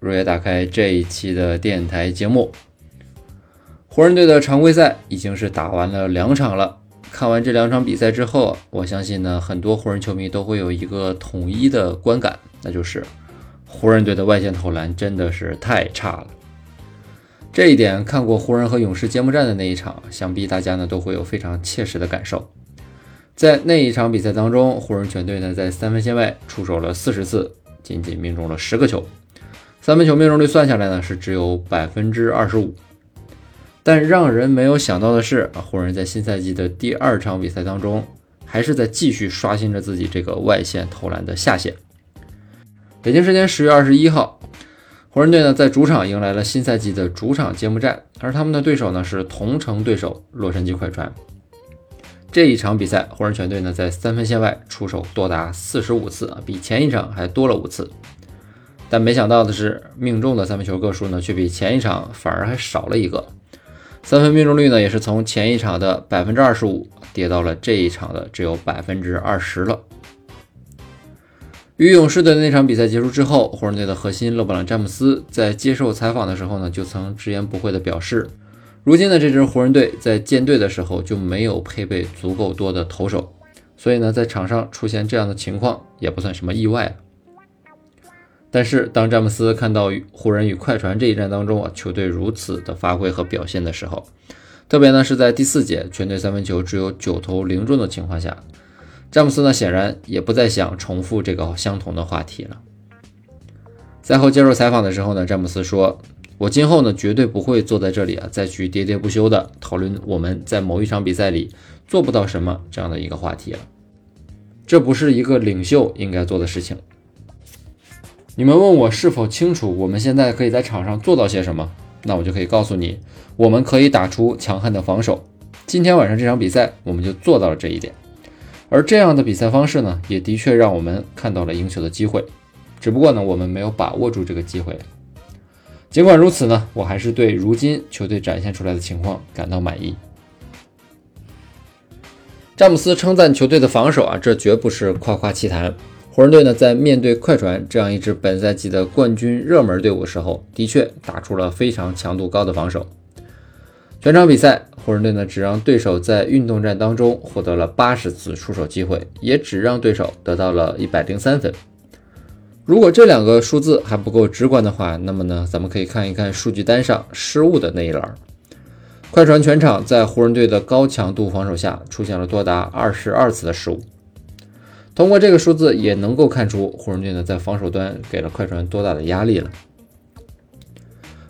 如约打开这一期的电台节目。湖人队的常规赛已经是打完了两场了。看完这两场比赛之后，我相信呢，很多湖人球迷都会有一个统一的观感，那就是湖人队的外线投篮真的是太差了。这一点，看过湖人和勇士揭幕战的那一场，想必大家呢都会有非常切实的感受。在那一场比赛当中，湖人全队呢在三分线外出手了四十次，仅仅命中了十个球。三分球命中率算下来呢是只有百分之二十五，但让人没有想到的是，湖人在新赛季的第二场比赛当中，还是在继续刷新着自己这个外线投篮的下限。北京时间十月二十一号，湖人队呢在主场迎来了新赛季的主场揭幕战，而他们的对手呢是同城对手洛杉矶快船。这一场比赛，湖人全队呢在三分线外出手多达四十五次啊，比前一场还多了五次。但没想到的是，命中的三分球个数呢，却比前一场反而还少了一个。三分命中率呢，也是从前一场的百分之二十五跌到了这一场的只有百分之二十了。与勇士队的那场比赛结束之后，湖人队的核心勒布朗·詹姆斯在接受采访的时候呢，就曾直言不讳地表示，如今的这支湖人队在建队的时候就没有配备足够多的投手，所以呢，在场上出现这样的情况也不算什么意外。但是，当詹姆斯看到湖人与快船这一战当中啊，球队如此的发挥和表现的时候，特别呢是在第四节全队三分球只有九投零中的情况下，詹姆斯呢显然也不再想重复这个相同的话题了。赛后接受采访的时候呢，詹姆斯说：“我今后呢绝对不会坐在这里啊，再去喋喋不休的讨论我们在某一场比赛里做不到什么这样的一个话题了。这不是一个领袖应该做的事情。”你们问我是否清楚我们现在可以在场上做到些什么？那我就可以告诉你，我们可以打出强悍的防守。今天晚上这场比赛，我们就做到了这一点。而这样的比赛方式呢，也的确让我们看到了赢球的机会。只不过呢，我们没有把握住这个机会。尽管如此呢，我还是对如今球队展现出来的情况感到满意。詹姆斯称赞球队的防守啊，这绝不是夸夸其谈。湖人队呢，在面对快船这样一支本赛季的冠军热门队伍时候，的确打出了非常强度高的防守。全场比赛，湖人队呢只让对手在运动战当中获得了八十次出手机会，也只让对手得到了一百零三分。如果这两个数字还不够直观的话，那么呢，咱们可以看一看数据单上失误的那一栏。快船全场在湖人队的高强度防守下，出现了多达二十二次的失误。通过这个数字也能够看出，湖人队呢在防守端给了快船多大的压力了。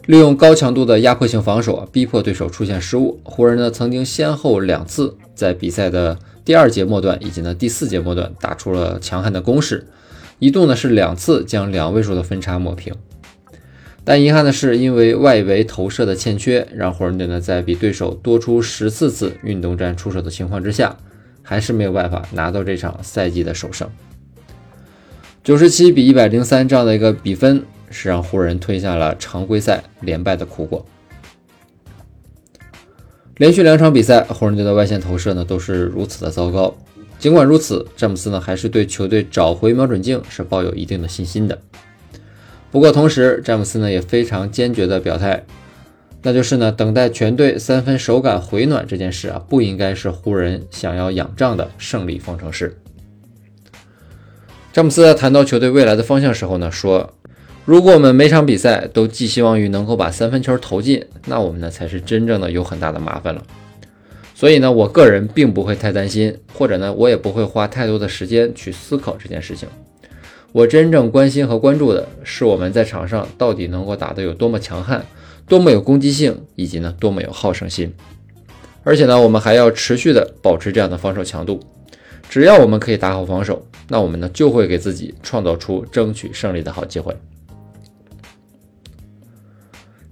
利用高强度的压迫性防守，逼迫对手出现失误。湖人呢曾经先后两次在比赛的第二节末段以及呢第四节末段打出了强悍的攻势，一度呢是两次将两位数的分差抹平。但遗憾的是，因为外围投射的欠缺，让湖人队呢在比对手多出十四次运动战出手的情况之下。还是没有办法拿到这场赛季的首胜，九十七比一百零三这样的一个比分，是让湖人吞下了常规赛连败的苦果。连续两场比赛，湖人队的外线投射呢都是如此的糟糕。尽管如此，詹姆斯呢还是对球队找回瞄准镜是抱有一定的信心的。不过同时，詹姆斯呢也非常坚决的表态。那就是呢，等待全队三分手感回暖这件事啊，不应该是湖人想要仰仗的胜利方程式。詹姆斯在谈到球队未来的方向时候呢，说：“如果我们每场比赛都寄希望于能够把三分球投进，那我们呢才是真正的有很大的麻烦了。所以呢，我个人并不会太担心，或者呢，我也不会花太多的时间去思考这件事情。我真正关心和关注的是我们在场上到底能够打得有多么强悍。”多么有攻击性，以及呢多么有好胜心，而且呢我们还要持续的保持这样的防守强度。只要我们可以打好防守，那我们呢就会给自己创造出争取胜利的好机会。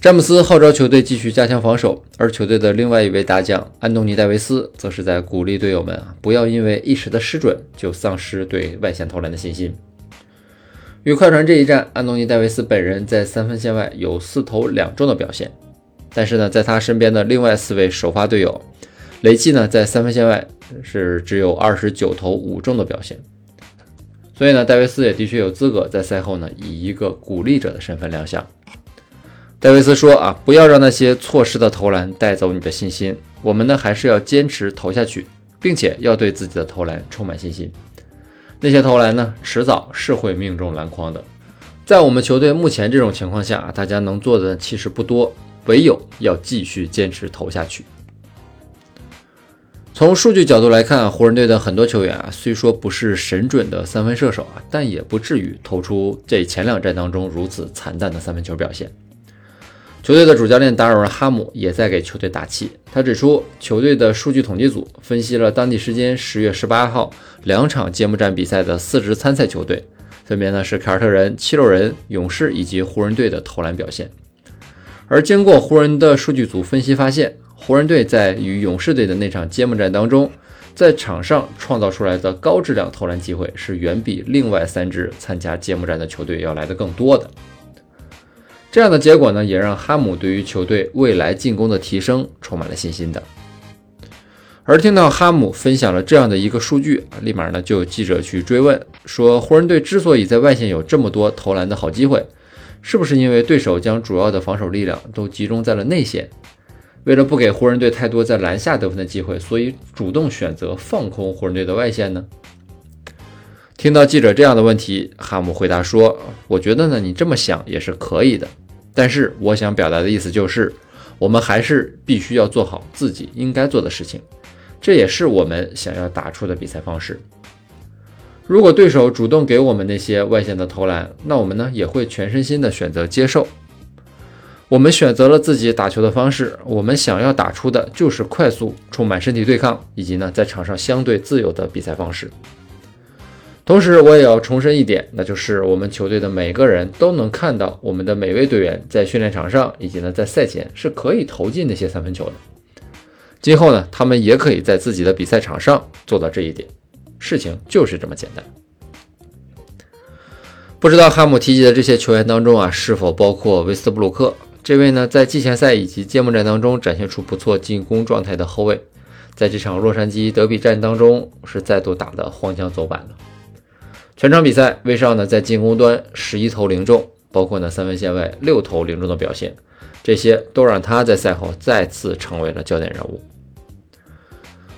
詹姆斯号召球队继续加强防守，而球队的另外一位大将安东尼·戴维斯则是在鼓励队友们啊，不要因为一时的失准就丧失对外线投篮的信心。与快船这一战，安东尼·戴维斯本人在三分线外有四投两中的表现，但是呢，在他身边的另外四位首发队友，累计呢在三分线外是只有二十九投五中的表现。所以呢，戴维斯也的确有资格在赛后呢以一个鼓励者的身份亮相。戴维斯说：“啊，不要让那些错失的投篮带走你的信心。我们呢，还是要坚持投下去，并且要对自己的投篮充满信心。那些投篮呢，迟早是会命中篮筐的。在我们球队目前这种情况下，大家能做的其实不多，唯有要继续坚持投下去。从数据角度来看，湖人队的很多球员啊，虽说不是神准的三分射手啊，但也不至于投出这前两战当中如此惨淡的三分球表现。”球队的主教练达尔文·哈姆也在给球队打气。他指出，球队的数据统计组分析了当地时间十月十八号两场揭幕战比赛的四支参赛球队，分别呢是凯尔特人、七六人、勇士以及湖人队的投篮表现。而经过湖人的数据组分析发现，湖人队在与勇士队的那场揭幕战当中，在场上创造出来的高质量投篮机会是远比另外三支参加揭幕战的球队要来的更多的。这样的结果呢，也让哈姆对于球队未来进攻的提升充满了信心的。而听到哈姆分享了这样的一个数据，立马呢就有记者去追问说，湖人队之所以在外线有这么多投篮的好机会，是不是因为对手将主要的防守力量都集中在了内线？为了不给湖人队太多在篮下得分的机会，所以主动选择放空湖人队的外线呢？听到记者这样的问题，哈姆回答说：“我觉得呢，你这么想也是可以的。”但是我想表达的意思就是，我们还是必须要做好自己应该做的事情，这也是我们想要打出的比赛方式。如果对手主动给我们那些外线的投篮，那我们呢也会全身心的选择接受。我们选择了自己打球的方式，我们想要打出的就是快速、充满身体对抗，以及呢在场上相对自由的比赛方式。同时，我也要重申一点，那就是我们球队的每个人都能看到，我们的每位队员在训练场上以及呢在赛前是可以投进那些三分球的。今后呢，他们也可以在自己的比赛场上做到这一点。事情就是这么简单。不知道哈姆提及的这些球员当中啊，是否包括威斯布鲁克？这位呢，在季前赛以及揭幕战当中展现出不错进攻状态的后卫，在这场洛杉矶德比战当中是再度打得荒腔走板了。全场比赛，威少呢在进攻端十一投零中，包括呢三分线外六投零中的表现，这些都让他在赛后再次成为了焦点人物。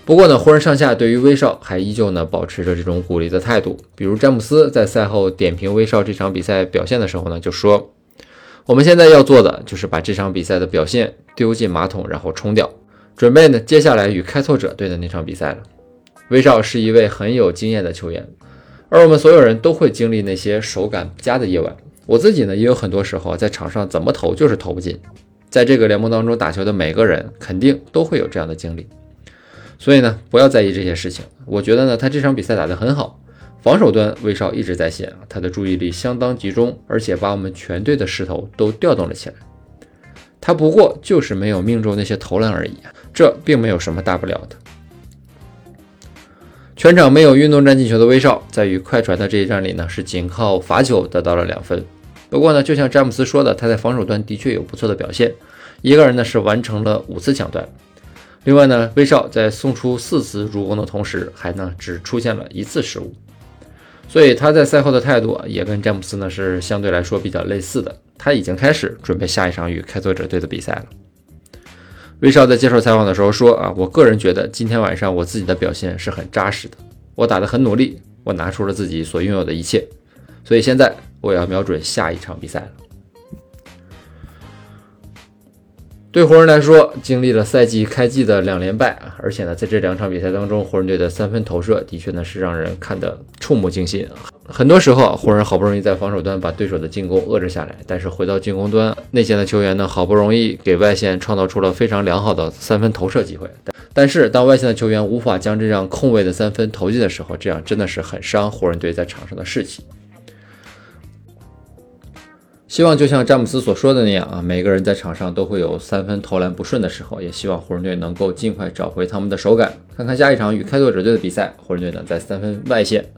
不过呢，湖人上下对于威少还依旧呢保持着这种鼓励的态度。比如詹姆斯在赛后点评威少这场比赛表现的时候呢，就说：“我们现在要做的就是把这场比赛的表现丢进马桶，然后冲掉，准备呢接下来与开拓者队的那场比赛了。”威少是一位很有经验的球员。而我们所有人都会经历那些手感不佳的夜晚。我自己呢，也有很多时候在场上怎么投就是投不进。在这个联盟当中打球的每个人，肯定都会有这样的经历。所以呢，不要在意这些事情。我觉得呢，他这场比赛打得很好，防守端威少一直在线，他的注意力相当集中，而且把我们全队的势头都调动了起来。他不过就是没有命中那些投篮而已，这并没有什么大不了的。全场没有运动战进球的威少，在与快船的这一战里呢，是仅靠罚球得到了两分。不过呢，就像詹姆斯说的，他在防守端的确有不错的表现，一个人呢是完成了五次抢断。另外呢，威少在送出四次助攻的同时，还呢只出现了一次失误。所以他在赛后的态度也跟詹姆斯呢是相对来说比较类似的，他已经开始准备下一场与开拓者队的比赛了。威少在接受采访的时候说：“啊，我个人觉得今天晚上我自己的表现是很扎实的，我打得很努力，我拿出了自己所拥有的一切，所以现在我要瞄准下一场比赛了。”对湖人来说，经历了赛季开季的两连败，而且呢，在这两场比赛当中，湖人队的三分投射的确呢是让人看得触目惊心啊。很多时候，湖人好不容易在防守端把对手的进攻遏制下来，但是回到进攻端，内线的球员呢好不容易给外线创造出了非常良好的三分投射机会，但是当外线的球员无法将这样空位的三分投进的时候，这样真的是很伤湖人队在场上的士气。希望就像詹姆斯所说的那样啊，每个人在场上都会有三分投篮不顺的时候，也希望湖人队能够尽快找回他们的手感。看看下一场与开拓者队的比赛，湖人队呢在三分外线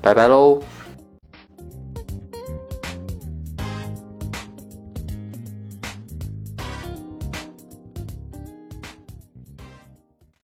拜拜喽。